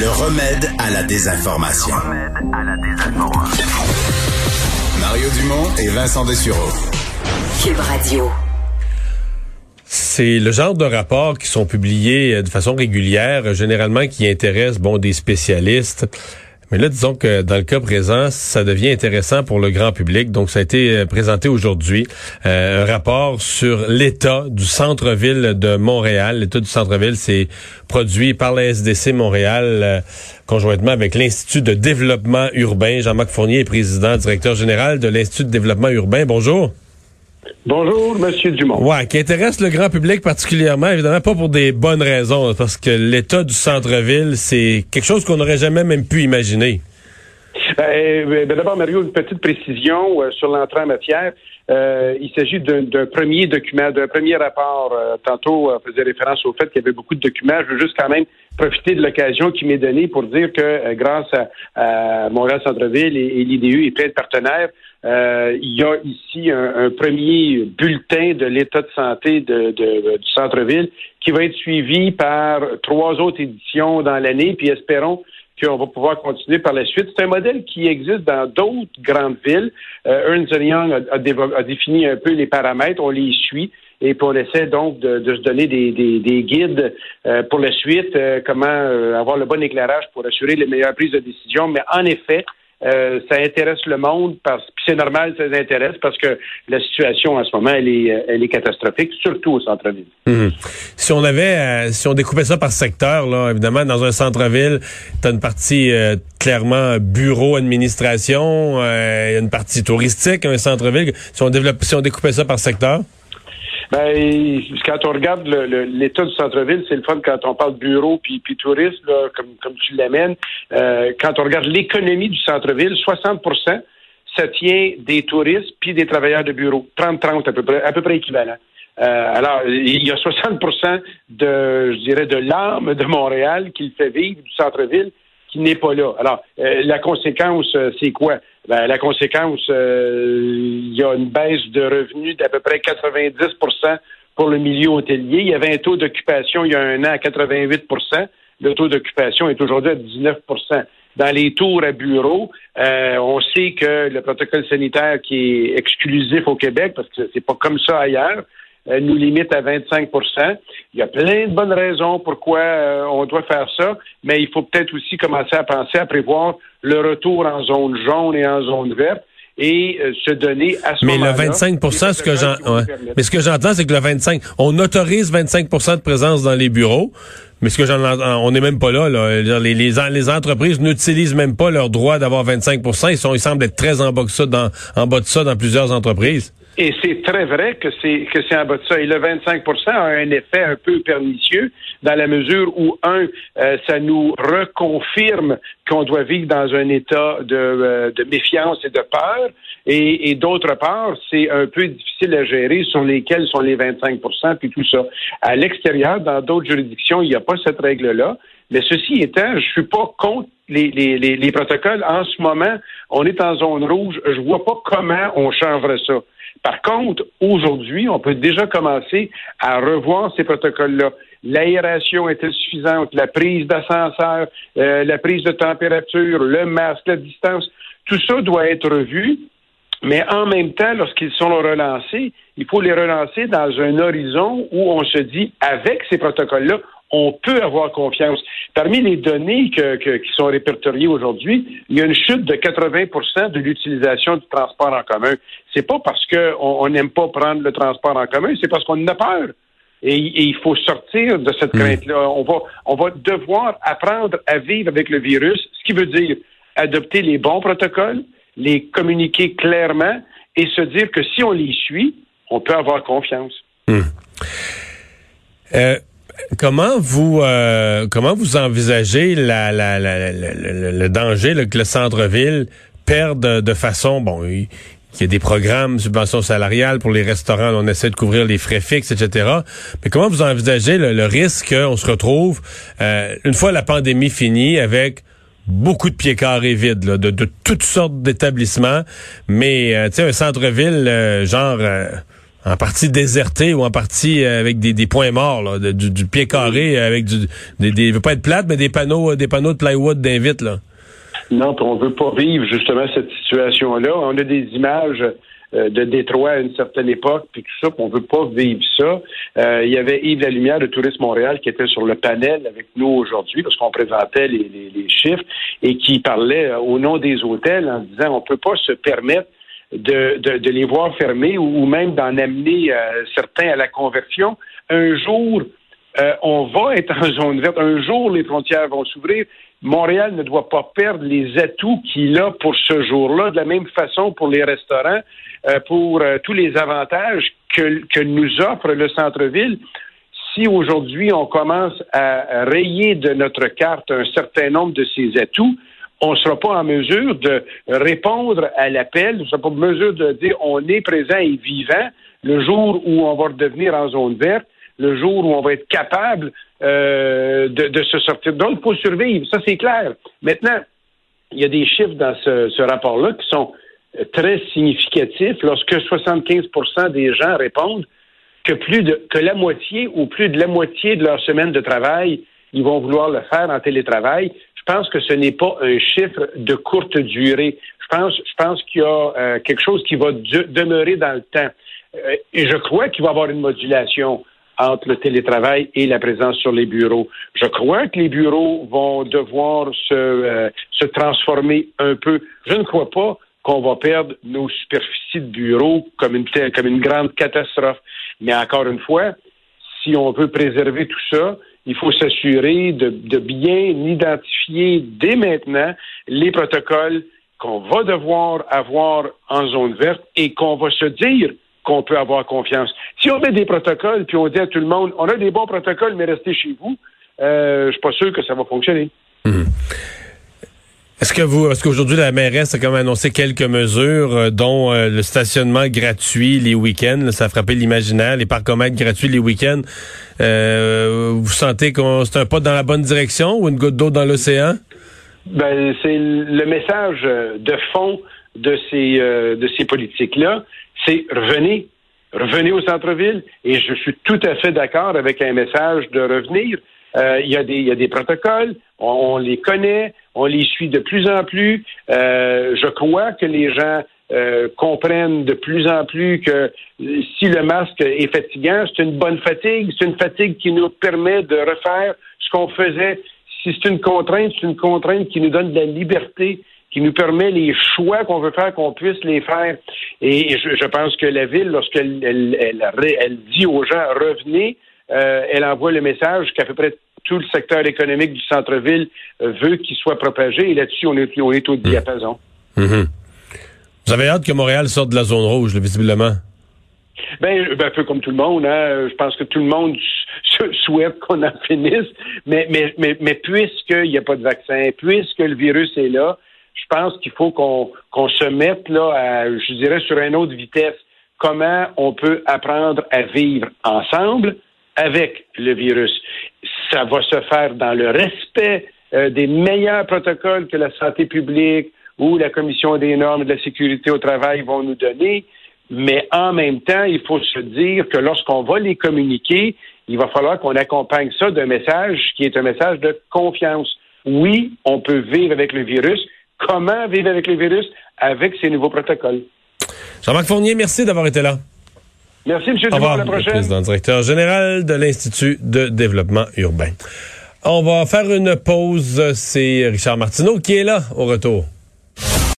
Le remède à la désinformation. Mario Dumont et Vincent Dessureau. Cube Radio. C'est le genre de rapports qui sont publiés euh, de façon régulière, euh, généralement qui intéressent bon des spécialistes. Mais là, disons que dans le cas présent, ça devient intéressant pour le grand public. Donc, ça a été euh, présenté aujourd'hui, un rapport sur l'état du centre-ville de Montréal. L'état du centre-ville, c'est produit par la SDC Montréal, conjointement avec l'Institut de développement urbain. Jean-Marc Fournier est président, directeur général de l'Institut de développement urbain. Bonjour. Bonjour, Monsieur Dumont. Ouais, qui intéresse le grand public particulièrement, évidemment pas pour des bonnes raisons, parce que l'état du centre-ville, c'est quelque chose qu'on n'aurait jamais même pu imaginer. Euh, ben, D'abord, Mario, une petite précision euh, sur l'entrée en matière. Euh, il s'agit d'un premier document, d'un premier rapport. Tantôt, on faisait référence au fait qu'il y avait beaucoup de documents. Je veux juste quand même profiter de l'occasion qui m'est donnée pour dire que grâce à, Montréal Centre-Ville et, l'IDU et plein de partenaires, il y a ici un, premier bulletin de l'état de santé de, du centre-ville qui va être suivi par trois autres éditions dans l'année, puis espérons qu'on va pouvoir continuer par la suite. C'est un modèle qui existe dans d'autres grandes villes. Euh, Ernst Young a, défini un peu les paramètres, on les suit. Et puis on essaie donc de, se donner des, guides euh, pour la suite, euh, comment euh, avoir le bon éclairage pour assurer les meilleures prises de décision. Mais en effet, euh, ça intéresse le monde parce que c'est normal ça les intéresse parce que la situation en ce moment elle est euh, elle est catastrophique surtout au centre-ville. Mhm. Si on avait euh, si on découpait ça par secteur là évidemment dans un centre-ville tu as une partie clairement bureau administration a une partie touristique un centre-ville si on développe si on découpait ça par secteur? Ben, quand on regarde l'état du centre-ville, c'est le fun quand on parle bureau puis, puis tourisme, comme, comme tu l'amènes. Euh, quand on regarde l'économie du centre-ville, 60% ça tient des touristes puis des travailleurs de bureau. 30-30 à peu près, à peu près équivalent. Euh, alors, il y a 60% de, je dirais, de l'âme de Montréal qui le fait vivre du centre-ville qui n'est pas là. Alors, euh, la conséquence, euh, c'est quoi? Ben, la conséquence, euh, il y a une baisse de revenus d'à peu près 90% pour le milieu hôtelier. Il y avait un taux d'occupation il y a un an à 88% Le taux d'occupation est aujourd'hui à 19% dans les tours à bureau, on sait que le protocole sanitaire qui est exclusif au Québec, parce que c'est pas comme ça ailleurs, euh, nous limite à 25% Il y a plein de bonnes raisons pourquoi euh, on doit faire ça, mais il faut peut-être aussi commencer à penser à prévoir le retour en zone jaune et en zone verte et euh, se donner à ce Mais le 25 ce que j'en mais ce que j'entends c'est que le 25 on autorise 25% de présence dans les bureaux. Mais ce que j'en on n'est même pas là, Les, les, les entreprises n'utilisent même pas leur droit d'avoir 25 Ils sont ils semblent être très en bas de ça dans en bas de ça dans plusieurs entreprises. Et c'est très vrai que c'est que c'est en bas de ça. Et le 25% a un effet un peu pernicieux dans la mesure où, un, euh, ça nous reconfirme qu'on doit vivre dans un état de, euh, de méfiance et de peur. Et, et d'autre part, c'est un peu difficile à gérer sur lesquels sont les 25% puis tout ça. À l'extérieur, dans d'autres juridictions, il n'y a pas cette règle-là. Mais ceci étant, je suis pas contre les, les, les, les, protocoles. En ce moment, on est en zone rouge. Je vois pas comment on changerait ça. Par contre, aujourd'hui, on peut déjà commencer à revoir ces protocoles-là. L'aération est-elle suffisante? La prise d'ascenseur, euh, la prise de température, le masque, la distance, tout ça doit être revu. Mais en même temps, lorsqu'ils sont relancés, il faut les relancer dans un horizon où on se dit, avec ces protocoles-là, on peut avoir confiance. Parmi les données qui sont répertoriées aujourd'hui, il y a une chute de 80% de l'utilisation du transport en commun. C'est pas parce qu'on n'aime pas prendre le transport en commun, c'est parce qu'on a peur. Et, il faut sortir de cette hmm. crainte-là. On va, on va devoir apprendre à vivre avec le virus, ce qui veut dire adopter les bons protocoles, les communiquer clairement et se dire que si on les suit, on peut avoir confiance. Hmm. Euh, comment vous euh, comment vous envisagez la, la, la, le danger que le centre-ville perde de façon bon il, y a des programmes subventions salariales pour les restaurants, on essaie de couvrir les frais fixes, etc. Mais comment vous envisagez le, risque qu'on se retrouve euh, une fois la pandémie finie avec beaucoup de pieds carrés vides de, de, toutes sortes d'établissements, mais euh, tu sais un centre-ville genre en partie déserté ou en partie euh, avec des, des points morts, là, du, du, pied carré avec du, des, des, veut pas être plate, mais des panneaux, des panneaux de plywood d'invite là. Non, on veut pas vivre justement cette situation-là. On a des images euh, de Détroit à une certaine époque, puis tout ça, qu'on veut pas vivre ça. Euh, il y avait Yves Lumière de Tourisme Montréal qui était sur le panel avec nous aujourd'hui, parce qu'on présentait les, les, chiffres, et qui parlait au nom des hôtels en disant on peut pas se permettre de, de, les voir fermés ou, même d'en amener euh, certains à la conversion. Un jour, euh, on va être en zone verte. Un jour, les frontières vont s'ouvrir. Montréal ne doit pas perdre les atouts qu'il a pour ce jour-là, de la même façon pour les restaurants, euh, pour tous les avantages que, que nous offre le centre-ville. Si aujourd'hui on commence à rayer de notre carte un certain nombre de ces atouts, on ne sera pas en mesure de répondre à l'appel, on ne sera pas en mesure de dire on est présent et vivant le jour où on va redevenir en zone verte, le jour où on va être capable euh, de, se sortir. Donc, il faut survivre, ça c'est clair. Maintenant, il y a des chiffres dans ce, rapport-là qui sont très significatifs. Lorsque 75% des gens répondent que plus de que la moitié ou plus de la moitié de leur semaine de travail, ils vont vouloir le faire en télétravail, je pense que ce n'est pas un chiffre de courte durée. Je pense, je pense qu'il y a euh, quelque chose qui va demeurer dans le temps. Euh, et je crois qu'il va y avoir une modulation entre le télétravail et la présence sur les bureaux. Je crois que les bureaux vont devoir se, euh, se transformer un peu. Je ne crois pas qu'on va perdre nos superficies de bureaux comme une, comme une grande catastrophe. Mais encore une fois, si on veut préserver tout ça, il faut s'assurer de, bien identifier dès maintenant les protocoles qu'on va devoir avoir en zone verte et qu'on va se dire qu'on peut avoir confiance. Si on met des protocoles puis on dit à tout le monde, on a des bons protocoles, mais restez chez vous, euh, je suis pas sûr que ça va fonctionner. Mhm. Est-ce que vous, est-ce qu'aujourd'hui la mairesse a quand même annoncé quelques mesures, euh, dont euh, le stationnement gratuit les week-ends, ça a frappé l'imaginaire, les parcomètres gratuits les week-ends. Euh, vous sentez que c'est un pas dans la bonne direction ou une goutte d'eau dans l'océan? Ben, c'est le message de fond de ces de ces politiques-là, c'est revenez, revenez au centre-ville. Et je suis tout à fait d'accord avec un message de revenir. Il y, a des, y a des protocoles, on les connaît, on les suit de plus en plus. Euh, je crois que les gens euh, comprennent de plus en plus que si le masque est fatigant, c'est une bonne fatigue, c'est une fatigue qui nous permet de refaire ce qu'on faisait. Si c'est une contrainte, c'est une contrainte qui nous donne de la liberté, qui nous permet les choix qu'on veut faire, qu'on puisse les faire. Et je, pense que la ville, lorsqu'elle elle, dit aux gens revenez, euh, elle envoie le message qu'à peu près tout le secteur économique du centre-ville euh, veut qu'il soit propagé. Et là-dessus, on est, on est au diapason. Mm-hmm. Vous avez hâte que Montréal sorte de la zone rouge, visiblement? Ben, ben, un peu comme tout le monde, hein. je pense que tout le monde souhaite qu'on en finisse, mais, mais, mais, mais puisqu'il n'y a pas de vaccin, puisque le virus est là, je pense qu'il faut qu'on se mette là, à, je dirais, sur une autre vitesse. Comment on peut apprendre à vivre ensemble avec le virus? Ça va se faire dans le respect euh, des meilleurs protocoles que la santé publique ou la Commission des normes de la sécurité au travail vont nous donner. Mais en même temps, il faut se dire que lorsqu'on va les communiquer, il va falloir qu'on accompagne ça d'un message qui est un message de confiance. Oui, on peut vivre avec le virus. Comment vivre avec le virus? Avec ces nouveaux protocoles. Jean-Marc Fournier, merci d'avoir été là. Merci, M. Dumont. À la prochaine. président directeur général de l'Institut de développement urbain. On va faire une pause. C'est Richard Martineau qui est là au retour.